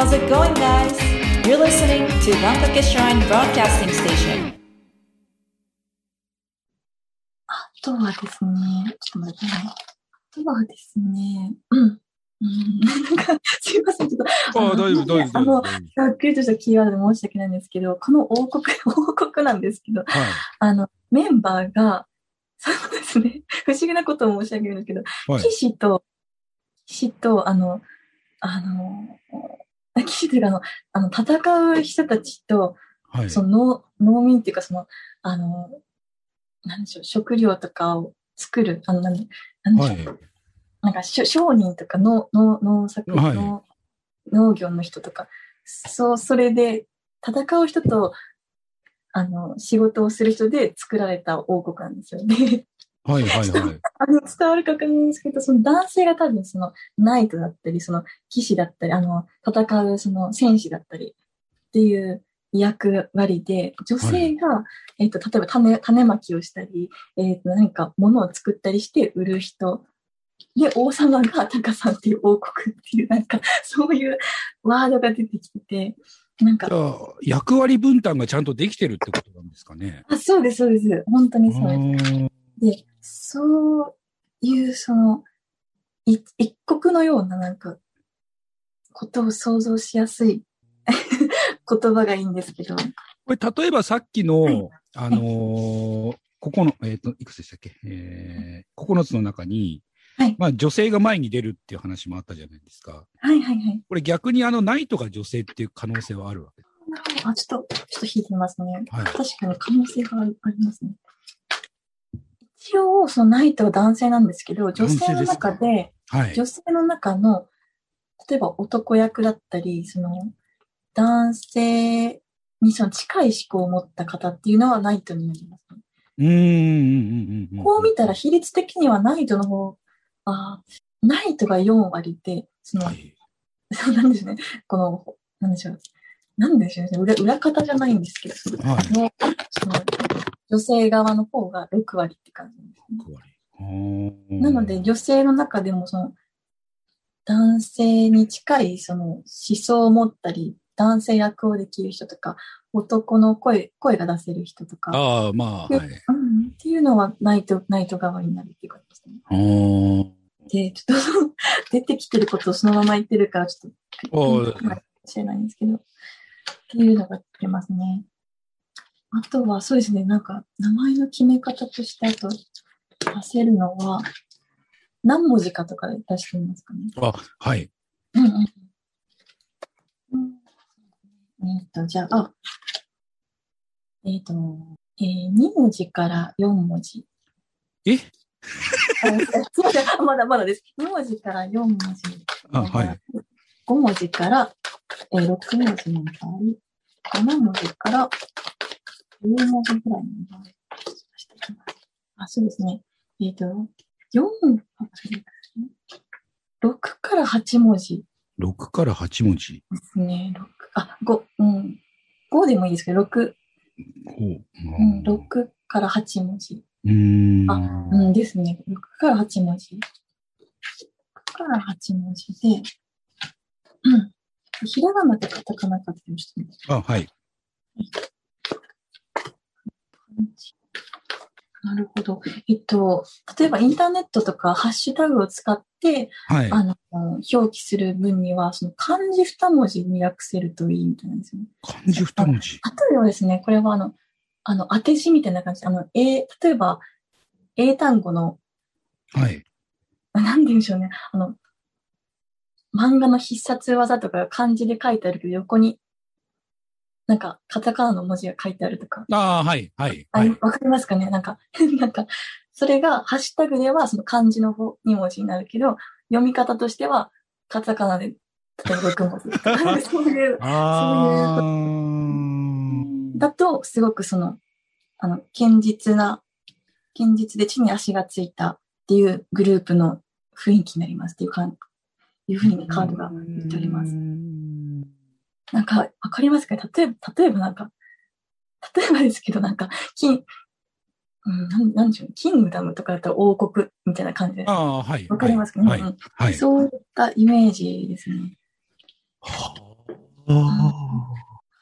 How's it going, guys? You're listening to Gankake Shrine Broadcasting Station. あとはですね、ちょっと待ってね。あとはですね、うん。うん、なんか、すいません、ちょっと、ああ、大丈夫、大丈夫。あのざっくりとしたキーワードで申し訳ないんですけど、この王国、王国なんですけど、はい。あの、メンバーが、そうですね、不思議なことを申し上げるんですけど、はい。騎士と、騎士と、あの、あの、騎士というか、あの、あの、戦う人たちと、はい。その農農民っていうか、その、あの、なんでしょう、食料とかを作る、あの、なんなんでしょう、はい。なんかしょ商人とか農農農作、はい農農業の人とか、そう、それで戦う人と、あの、仕事をする人で作られた王国なんですよね。はい、はい、はい。あの、伝わるかわかんないんですけど、その男性が多分その、ナイトだったり、その、騎士だったり、あの、戦うその、戦士だったりっていう役割で、女性が、えっ、と、例えば種、種まきをしたり、えっ、と、何か物を作ったりして売る人。で、王様がタカさんっていう王国っていう、なんか、そういうワードが出てきてて、なんか役割分担がちゃんとできてるってことなんですかね。あそうです、そうです。本当にそうです。うんで、そういう、その、い一国のようななんか、ことを想像しやすい 言葉がいいんですけど、これ、例えばさっきの、はいあのーここの、えっ、と、いくつでしたっけ？えー、9つの中に、はいまあ、女性が前に出るっていう話もあったじゃないですか。はいはいはい。これ逆にあの、ナイトが女性っていう可能性はあるわけあ、ちょっと、ちょっと引いてみますね。はい。確かに可能性がありますね。一応、そのナイトは男性なんですけど、女性の中で、はい。女性の中の、例えば男役だったり、その、男性にその近い思考を持った方っていうのはナイトになりますね。うーんうんうんうんうん。こう見たら比率的にはナイトの方、あーナイトが4割で、その、はい。そ うなんですね。この、なんでしょう。なんでしょうね。裏裏方じゃないんですけど、はい。のその女性側の方が6割って感じですね。6割。あーなので、女性の中でもその、男性に近いその思想を持ったり、男性役をできる人とか、男の声、声が出せる人とか、ああ、まあ、はい。うん、っていうのはナイト、ナイト側になるっていう感じですね。で、ちょっと 出てきてることをそのまま言ってるから、ちょっと、かもしれないんですけど、っていうのが出ますね。あとは、そうですね、なんか、名前の決め方として、あと、出せるのは、何文字かとかで出してみますかね。あ、はい。うんうんうん。えっ、と、じゃあ、あえっ、と、えー、2文字から4文字。え？あすいません、あまだまだです。2文字から4文字。あ、はい。5文字から、えー、6文字の場合、7文字から10文字くらいの場合、あ、そうですね。えっ、と、4、あそうですね6から8文字6から8文字。ですね。6、あ、5、うん。5でもいいですけど、6、ほう。うん、6から8文字。うーん。あうんですね。6から8文字。6から8文字で、うん。ひらがなとカタカナかってましたね。あ、はい。なるほど。えっと、例えばインターネットとかハッシュタグを使って、はい。あの、表記する分には、その漢字2文字に訳せるといいみたいなんですよね。漢字2文字？例えばですね、これはあの、あの、当て字みたいな感じで、あの、え例えば、英単語の、はい。なんて言うんでしょうね、あの、漫画の必殺技とか漢字で書いてあるけど、横に、なんか、カタカナの文字が書いてあるとか、ああ、はい。はい。あはい。わかりますかね？なんか、なんか、それが、ハッシュタグではその漢字の方、2文字になるけど、読み方としては、カタカナで、例えば6文字とか、そういう、ああ。だと、すごくその、あの、堅実な、堅実で地に足がついたっていうグループの雰囲気になりますっていうか、いうふうにカードが言っております。なんか、わかりますか？例えば、例えばなんか、例えばですけど、なんか、金、うん、なんなんでしょう、キングダムとかだったら王国みたいな感じで。ああ、はい。わかりますか？ね、はい。うんはい。そういったイメージですね。は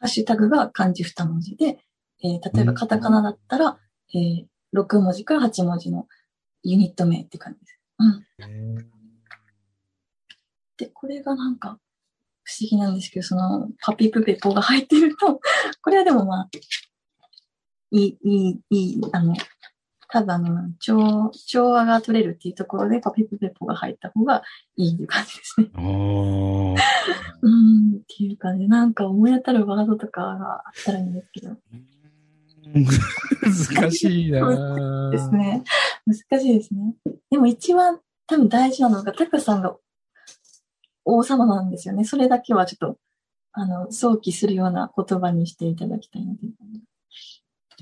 ハッシュタグが漢字2文字で、えー例えばカタカナだったら、えー6文字から8文字のユニット名って感じです。うん。で、これがなんか不思議なんですけど、そのパピプペポが入ってると、これはでもまあ、いい、いい、いい、あの、多分あの、調、調和が取れるっていうところでパピプペポが入った方がいいっていう感じですね。うん、っていう感じで、なんか思い当たるワードとかがあったらいいんですけど。難しいなですね。難しいですね。でも一番多分大事なのが、タカさんが王様なんですよね。それだけはちょっと、あの、想起するような言葉にしていただきたいので。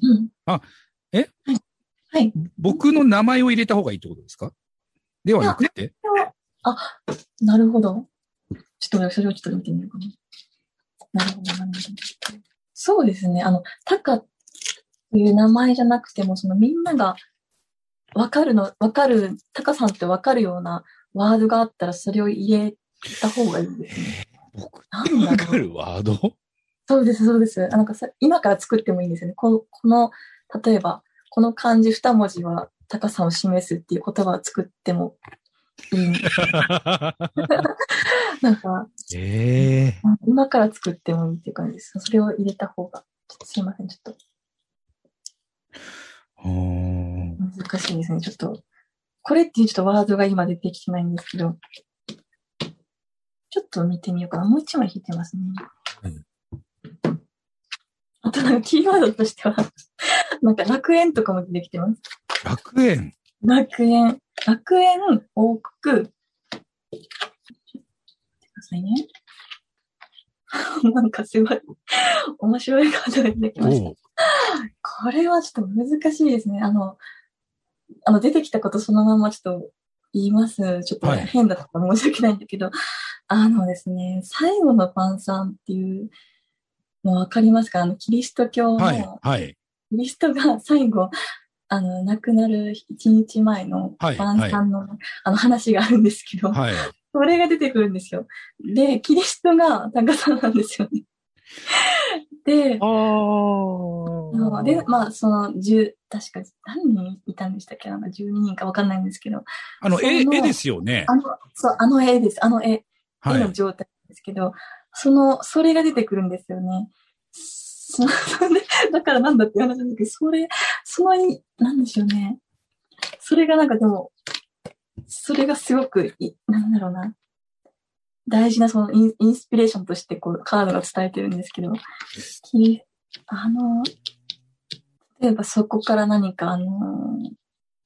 うん。あ、え？はい。はい。僕の名前を入れた方がいいってことですか？ではなくて？あ、なるほど。ちょっとそれをちょっと見てみようかな。なるほど、なるほど。そうですね。あの、タカっていう名前じゃなくても、そのみんながわかるの、わかる、タカさんってわかるようなワードがあったらそれを入れた方がいいですね。僕なんだろうわかるワード？そうです、そうです。あなんかさ今から作ってもいいんですよね。この、この例えば、この漢字二文字は高さを示すっていう言葉を作ってもいい。なんか、ええ今から作ってもいいっていう感じです。それを入れた方が、ちょっとすいません、ちょっと難しいですね。ちょっと、これっていうちょっとワードが今出てきてないんですけど、ちょっと見てみようかな。もう一枚引いてますね。あとなんかキーワードとしては、なんか楽園とかも出てきてます。楽園。楽園、楽園、王国。ちょっと待ってくださいね。なんかすごい、面白いカードが出てきました。これはちょっと難しいですね。あの、あの、出てきたことそのままちょっと言います。ちょっとはい変だったら申し訳ないんだけど、あのですね、最後の晩餐っていうのわかりますか？あの、キリスト教の、はい、はい。キリストが最後、あの、亡くなる一日前のはい晩餐の、あの話があるんですけど、はい。それが出てくるんですよ。で、キリストが高さんなんですよね。で、ああで、まあ、その、10、確か何人いたんでしたっけ？なんか12人かわかんないんですけど、あの、絵、絵ですよね。あの、そう、あの絵です。あの絵、はい絵の。状態ですけど、その、それが出てくるんですよね。だからなんだって話なんだけど、それ、そのい、なんでしょうね。それがなんかでも、それがすごくい、なんだろうな。大事なそのインインスピレーションとしてこうカードが伝えてるんですけど、あの、例えばそこから何かあの、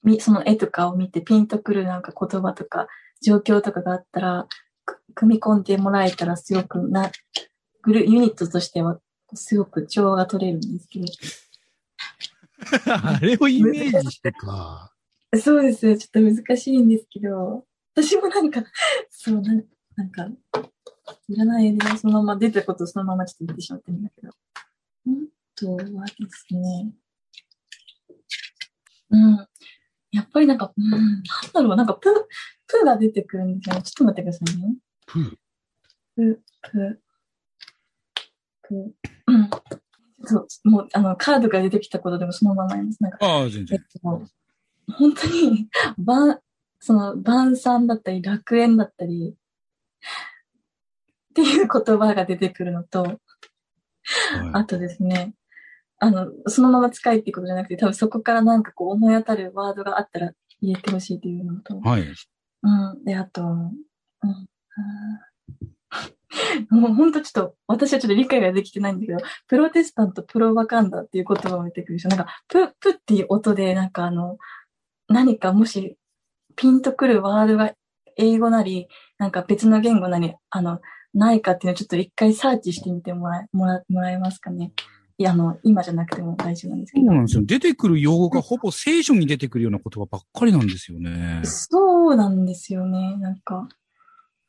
みその絵とかを見てピンとくるなんか言葉とか状況とかがあったら、組み込んでもらえたらすごくな、グル、ユニットとしてはすごく調和が取れるんですけど。あれをイメージしてか。そうですよ。ちょっと難しいんですけど、私もなんか、そうな、なんか、いらないで、そのまま出たことをそのままちょっと言ってしまってるんだけど。本当はですね。うん。やっぱりなんか、うん、なんだろう、なんか、プ、プが出てくるんですよね。ちょっと待ってくださいね。プー。プ、プ、プ、うん。ちょっと、もう、あの、カードが出てきたことでもそのまま言います。なんか、ああ、全えっ然。と、本当に、晩、その、晩餐だったり、楽園だったり、っていう言葉が出てくるのと、はあとですね、あの、そのまま使いっていうことじゃなくて、多分そこからなんかこう思い当たるワードがあったら入れてほしいというのと、い。はい。うん、で、あと、うん、もう本当ちょっと、私はちょっと理解ができてないんだけど、プロテスタント、プロバカンダっていう言葉を出てくるでしょ。なんか、プ、プっていう音で、なんかあの、何かもし、ピンとくるワードが英語なり、なんか別の言語なり、あの、ないかっていうのをちょっと一回サーチしてみてもらえ、もら、もらえますかね。いや、あの、今じゃなくても大丈夫なんですけど。そうなんですよ。出てくる用語がほぼ聖書に出てくるような言葉ばっかりなんですよね。そうなんですよね。なんか、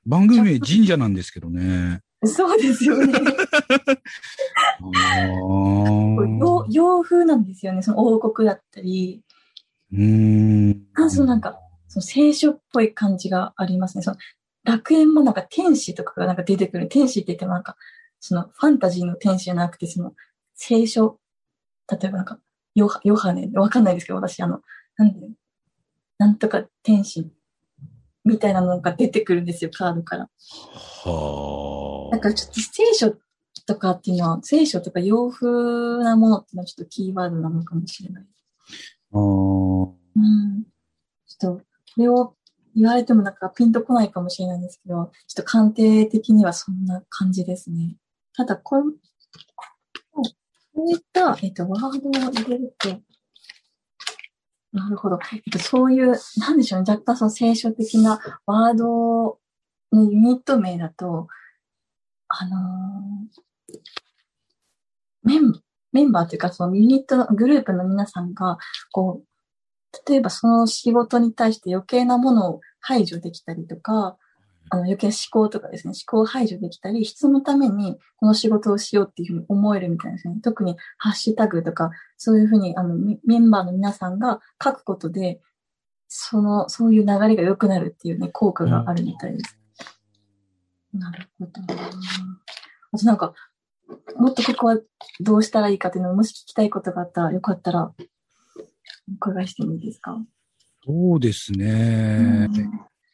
番組名神社なんですけどね。そうですよね。あ洋あ。洋風なんですよね。その王国だったり、うーん。あそうなんか、その聖書っぽい感じがありますね。その楽園もなんか天使とかがなんか出てくる。天使って言ってもなんか、そのファンタジーの天使じゃなくて、その聖書、例えばなんか、ヨハヨハネ、わかんないですけど、私、あの、なんで、なんとか天使みたいなのが出てくるんですよ、カードから。はあ。なんかちょっと聖書とかっていうのは、聖書とか洋風なものっていうのはちょっとキーワードなのかもしれない。あーうん。ちょっと、これを言われてもなんかピンとこないかもしれないんですけど、ちょっと鑑定的にはそんな感じですね。ただ、これ、そういった、えっと、ワードを入れると、なるほど。えっと、そういう、なんでしょうね。若干その聖書的なワードのユニット名だと、あのーメン、メンバーというか、そのユニットのグループの皆さんが、こう、例えばその仕事に対して余計なものを排除できたりとか、あの余計な思考とかですね、思考を排除できたり、人のためにこの仕事をしようっていうふうに思えるみたいですね。特にハッシュタグとか、そういうふうにあのメメンバーの皆さんが書くことで、その、そういう流れが良くなるっていうね、効果があるみたいです。なるほどな。あとなんか、もっとここはどうしたらいいかっていうのを、もし聞きたいことがあったら、よかったら、お伺いしてもいいですか、そうですね。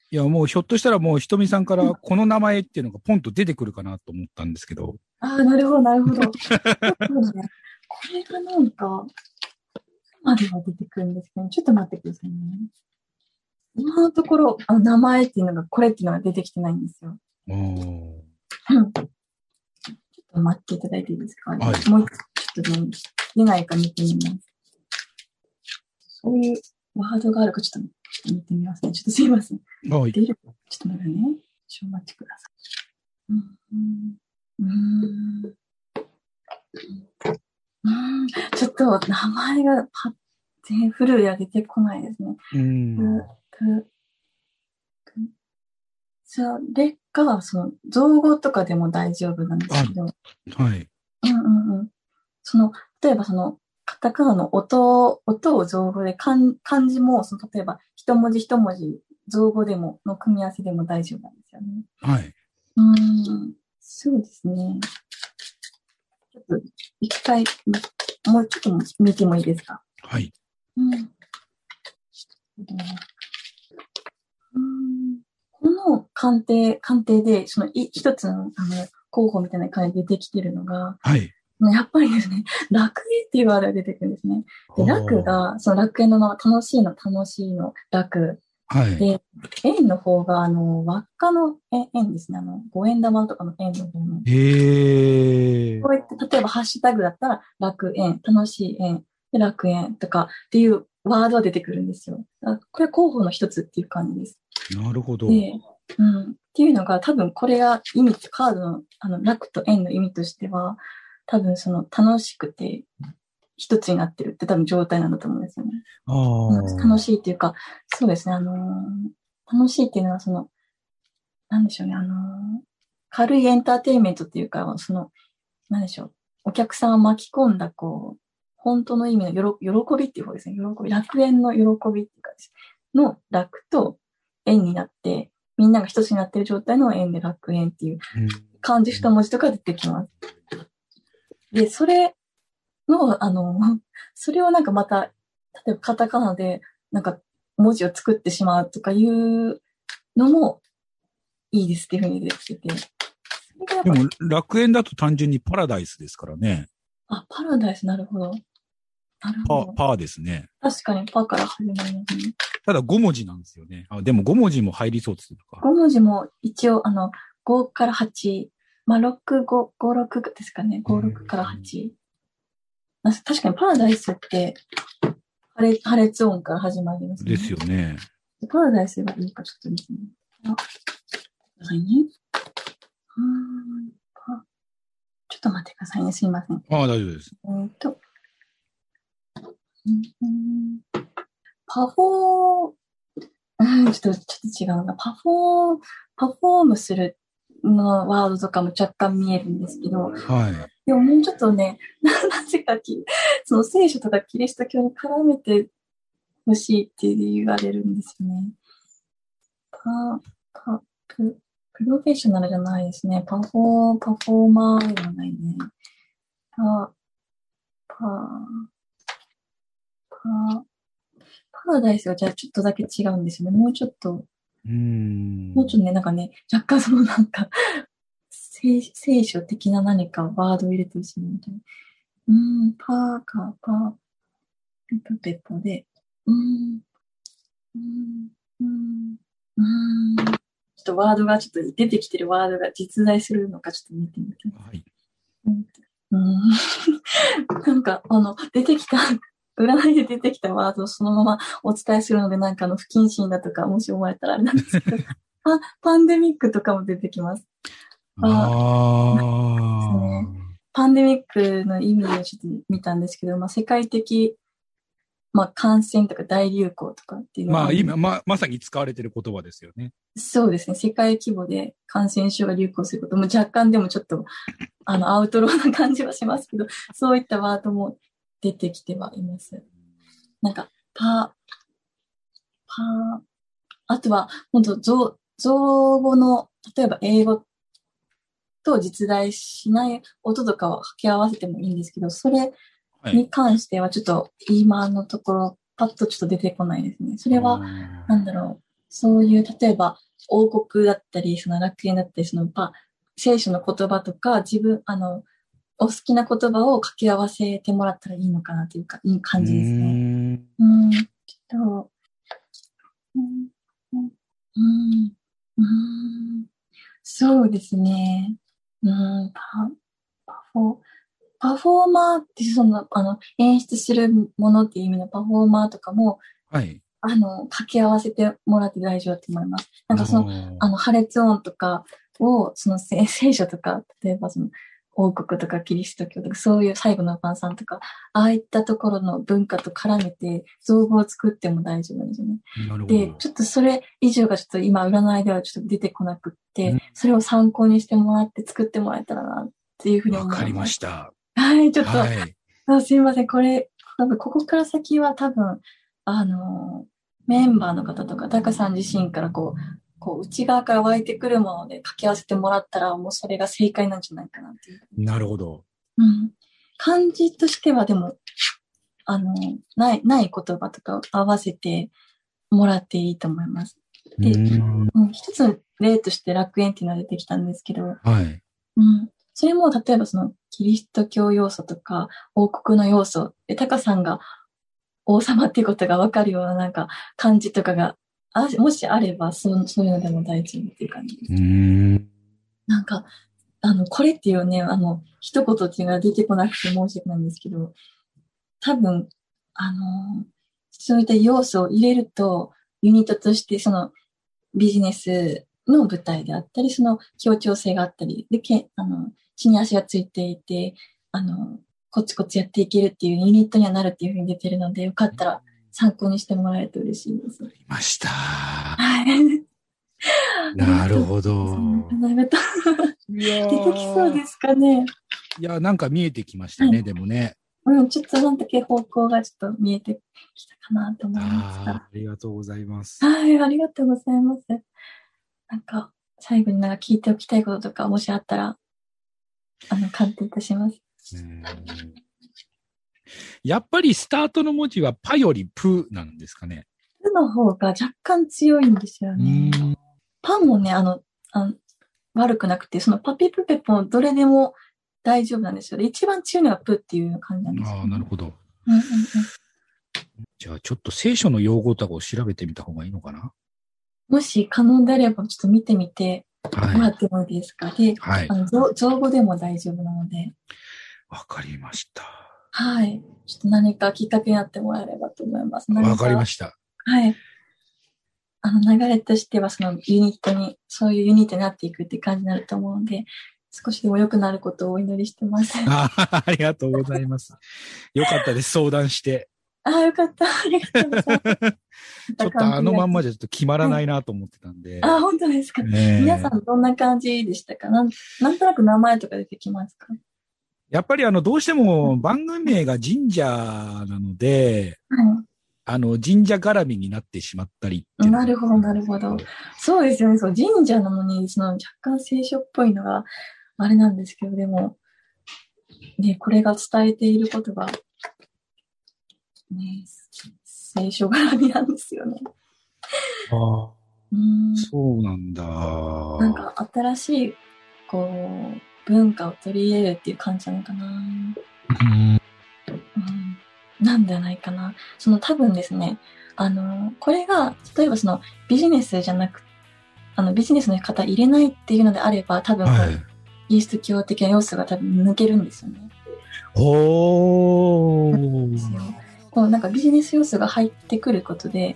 いや、もうひょっとしたらもうひとみさんからこの名前っていうのがポンと出てくるかなと思ったんですけど。ああ、なるほど、なるほど。これがなんか、までは出てくるんですけど、ちょっと待ってくださいね。今のところ、あの名前っていうのが、これっていうのが出てきてないんですよ。おちょっと待っていただいていいですか、はいもうちょっとね、出ないか見てみます。そういうワードがあるかちょっと見てみますね。ちょっとすいません。はい。出るちょっと待ってね。ちょっとお待ちください。うん。うん。うーん。うんちょっと名前がパッ、全フルでは出てこないですね。うん。それが、その、造語とかでも大丈夫なんですけど、はい。うんうんうん。その、例えばその、カタカナの音、音を造語で、漢漢字も、その、例えば、一文字一文字、造語でも、の組み合わせでも大丈夫なんですよね。はい。うーん、そうですね。ちょっと、一回、もうちょっと見てもいいですか？はい。うん。うんこの鑑定、鑑定で、そのい一つの、あの、候補みたいな感じで出てきてるのが、はい。やっぱりですね、楽園っていうワードが出てくるんですね。で、楽が、その楽園のまま、楽しいの楽しいの楽。はい。で、円の方が、あの、輪っかの円円ですね。あの、五円玉とかの円の方の。へえ。こうやって、例えばハッシュタグだったら、楽園、楽しい園、で楽園とかっていうワードが出てくるんですよ。あこれ候補の一つっていう感じです。なるほど。で、うん。っていうのが多分これが意味、カードの、あの、楽と円の意味としては、多分その楽しくて一つになってるって多分状態なんだと思うんですよね。楽しいっていうか、そうですね、あのー楽しいっていうのはその、なんでしょうね、あのー軽いエンターテインメントっていうか、その、なんでしょう、お客さんを巻き込んだ、こう、本当の意味のよろ喜びっていう方ですね、喜び、楽園の喜びっていうかです、の楽と円になって、みんなが一つになってる状態の円で楽園っていううん漢字二文字とか出てきます。で、それの、あの、それをなんかまた、例えばカタカナで、なんか文字を作ってしまうとかいうのもいいですっていうふうに出てきてでも、楽園だと単純にパラダイスですからね。あ、パラダイス、なるほど。なるパほど。パーですね。確かにパから始まりますね。ただ5文字なんですよね。あ、でも5文字も入りそうでするか？5文字も一応、あの、5から8、まあ、6、5、5、6ですかね。5、6から8。あ確かにパラダイスって、破裂破裂音から始まりますね。ですよね。パラダイスがいいかちょっとですね。あ、くちょっと待ってくださいね。すいません。ああ、大丈夫です。えーっと、うんうんパフォー、うん、ちょっと、ちょっと違うな。パフォー、パフォームするのワードとかも若干見えるんですけど、はい。でももうちょっとね、ななぜかき、その聖書とかキリスト教に絡めてほしいって言われるんですよね。パ、パ、プ、プロフェッショナルじゃないですね。パフォー、パフォーマーではないね。パ、パ、パ、パラダイスはじゃあちょっとだけ違うんですよね。もうちょっと、うーん。もうちょっとね、なんかね、若干そのなんか、聖聖書的な何かワードを入れてほしいみたいな。うーん、パーか、パー、ペッポペッポで、うーん、うーん、うーん、うーん。ちょっとワードが、ちょっと出てきてるワードが実在するのかちょっと見てみたい。はい。うーん。なんか、あの、出てきた、占いで出てきたワードをそのままお伝えするので、なんかあの、不謹慎だとか、もし思われたらあれなんですけど、あ、パンデミックとかも出てきます。ああ。パンデミックの意味をちょっと見たんですけど、まあ、世界的、まあ、感染とか大流行とかっていうまあ今、ま、まさに使われてる言葉ですよね。そうですね。世界規模で感染症が流行することも若干でもちょっと、あの、アウトローな感じはしますけど、そういったワードも出てきてはいます。なんか、パ、パ、あとは、本当造、造語の、例えば英語と実在しない音とかを掛け合わせてもいいんですけど、それはい。に関してはちょっと今のところ、パッとちょっと出てこないですね。それは、なんだろう、そういう、例えば、王国だったり、その楽園だったり、その、パ、聖書の言葉とか、自分、あの、お好きな言葉を掛け合わせてもらったらいいのかなというか、いい感じですね。ね。うん、ちょっと、うん、うん、うん、うんそうですね。うん、パ、パフォー、パフォーマーって、その、あの、演出するものっていう意味のパフォーマーとかも、はい。あの、掛け合わせてもらって大丈夫だと思います。なんかその、のあの、破裂音とかを、その聖聖書とか、例えばその、王国とかキリスト教とか、そういう最後の晩餐とか、ああいったところの文化と絡めて、造語を作っても大丈夫なんですよね。で、ど。ちょっとそれ以上がちょっと今占いではちょっと出てこなくって、うんそれを参考にしてもらって作ってもらえたらな、っていうふうに思います。わかりました。はい、ちょっと、はい。あすいません。これ、多分ここから先は多分、あの、メンバーの方とか、タカさん自身からこう、こう内側から湧いてくるもので掛け合わせてもらったら、もうそれが正解なんじゃないかなっていう。なるほど。うん。漢字としてはでも、あの、ない、ない言葉とかを合わせてもらっていいと思います。でうんうん。一つの例として楽園っていうのが出てきたんですけど、はい。うん。それも、例えばその、キリスト教要素とか、王国の要素、で、タカさんが王様っていうことがわかるようななんか感じとかが、あもしあれば、そう、そういうのでも大丈夫っていう感じです。うん。なんか、あの、これっていうね、あの、一言っていうのが出てこなくて申し訳ないんですけど、多分、あの、そういった要素を入れると、ユニットとしてそのビジネスの舞台であったり、その協調性があったり、で、けあの、地に足がついていて、あの、コツコツやっていけるっていうユニットにはなるっていうふうに出てるので、よかったら参考にしてもらえると嬉しいです。いました。はい。なるほど。なるほど。いや出てきそうですかね。いや、なんか見えてきましたね、でもね。うん、ちょっとその時方向がちょっと見えてきたかなと思いました。ああ、ありがとうございます。はい、ありがとうございます。なんか、最後になんか聞いておきたいこととか、もしあったら、あの、鑑定いたします。うんやっぱりスタートの文字はパよりプなんですかね。プの方が若干強いんですようね。ん。パンもね、あの、あの悪くなくて、そのパピプペポもどれでも大丈夫なんですよ。で一番強いのがプっていう感じなんですよ、ああ、なるほど。うんうんうん。じゃあちょっと聖書の用語とかを調べてみた方がいいのかな？もし可能であれば、ちょっと見てみてもらはい。ってもいいですか？で、はいあ。の造造語でも大丈夫なので、わかりました。はい。ちょっと何かきっかけになってもらえればと思います。わかりましした。た。はい。あの、流れとしては、そのユニットに、そういうユニットになっていくって感じになると思うので、少しでも良くなることをお祈りしてます。ああありがとうございます。よかったです。相談して。あ、よかった。ありがとうございます。ちょっとあのまんまじじゃちょっと決まらないなと思ってたんで。ゃ。あ、本当ですか。皆さんどんな感じでしたか？なんなんとなく名前とか出てきますか？やっぱりあの、どうしても番組名が神社なので、はあの、神社絡みになってしまったりっなるほど、なるほど。そうですよね。そう、神社なのに、その若干聖書っぽいのがあれなんですけど、でも、ね、これが伝えていることが、ね、聖書絡みなんですよね。ああうん。そうなんだ。なんか新しい、こう、文化を取り入れるっていう感じなのかな。うんうん。なんじゃないかな。その多分ですね、あの、これが、例えばそのビジネスじゃなく、あの、ビジネスの方入れないっていうのであれば、多分はい。キリスト教的な要素が多分抜けるんですよね。おですよー。こうなんかビジネス要素が入ってくることで、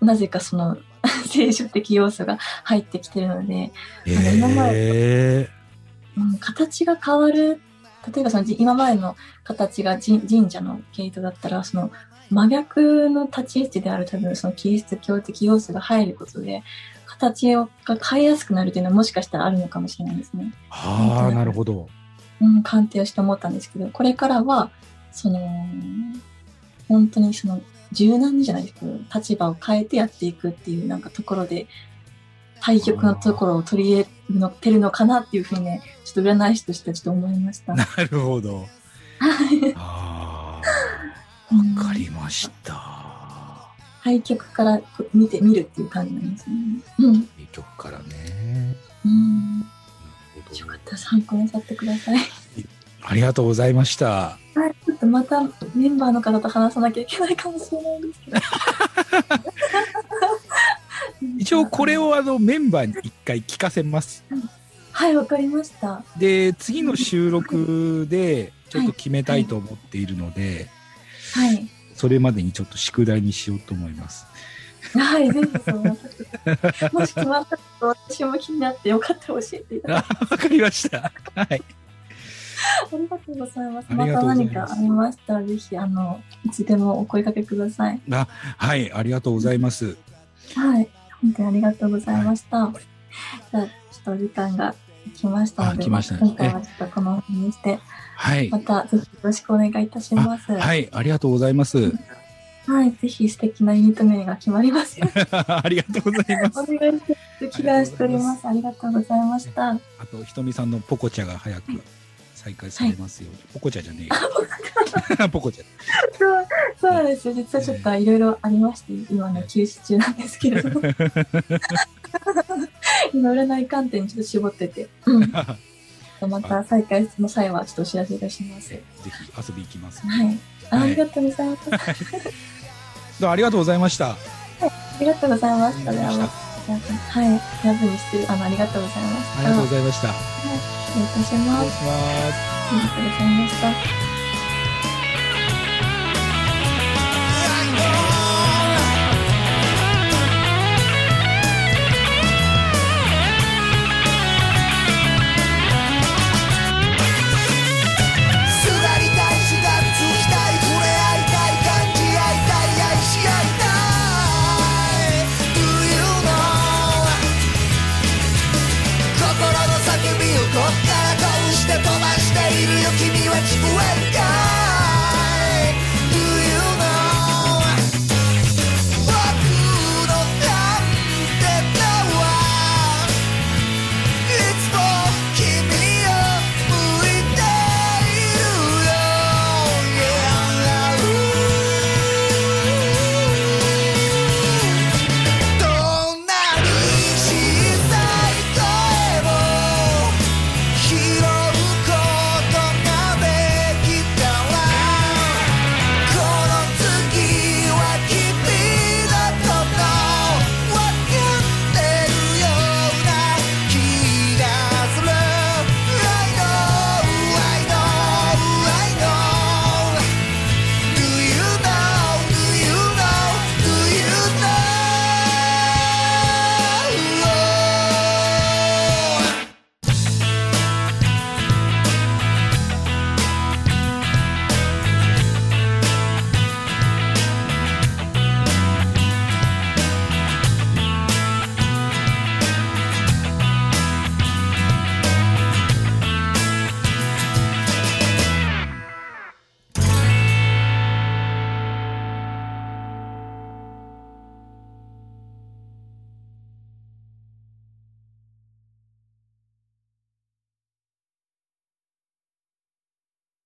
なぜかその 聖書的要素が入ってきてるので、の今まえうん、形が変わる。例えばそのじ今までの形が神神社の系統だったら、その真逆の立ち位置である多分そのキリスト教的要素が入ることで、形をが変えやすくなるっていうのはもしかしたらあるのかもしれないですね。ああ、なるほど。うん、鑑定をして思ったんですけど、これからは、その、本当にその、柔軟にじゃないですけど、立場を変えてやっていくっていうなんかところで、対局のところを取り入れるのてるのかなっていうふうにね、ちょっと占い師としてはちょっと思いました。なるほど。はいあわかりました。対局から見てみるっていう感じなんですね。うん。いい曲からね。うん。なるほどよかったら参考にさってください。ありがとうございました。はい、ちょっとまたメンバーの方と話さなきゃいけないかもしれないんですけど。一応これをあのメンバーに一回聞かせます。はい、わかりました。で、次の収録でちょっと決めたいと思っているので、はい。それまでにちょっと宿題にしようと思います。はい、ぜひそうもし決まったら私も気になってよかったら教えていただあいて。わかりました。はい。ありがとうございます。あまた何かありましたら、ぜひ、あの、いつでもお声掛けください。はい、ありがとうございます。はい。本当にありがとうございました。じゃあ、ちょっとお時間が来ましたので、ね今回はちょっとこの辺にして、はいま。たぜひよろしくお願いいたします。ははい、ありがとうございます。い。ぜひ素敵なユニット名が決まります。ありがとうございます。お願いします。祈願しております。ありがとうございました。あと、ひとみさんのポコチャが早く再開されますように。ポコチャじゃねえよ。ポコチャ。そう、そうなんですよ。実はちょっといろいろありまして、今の休止中なんですけ れども。今、占い観点にちょっと絞ってて。うん。また再開の際はちょっとお知らせいたします。ぜひ遊び行きます。はい。あはいありがとうございます。どうもありがとうございました。ありがとうございました。はい。夜分にしてる、あの、ありがとうございました。ありがとうございました。失礼いたします。失礼します。ありがとうございました。こった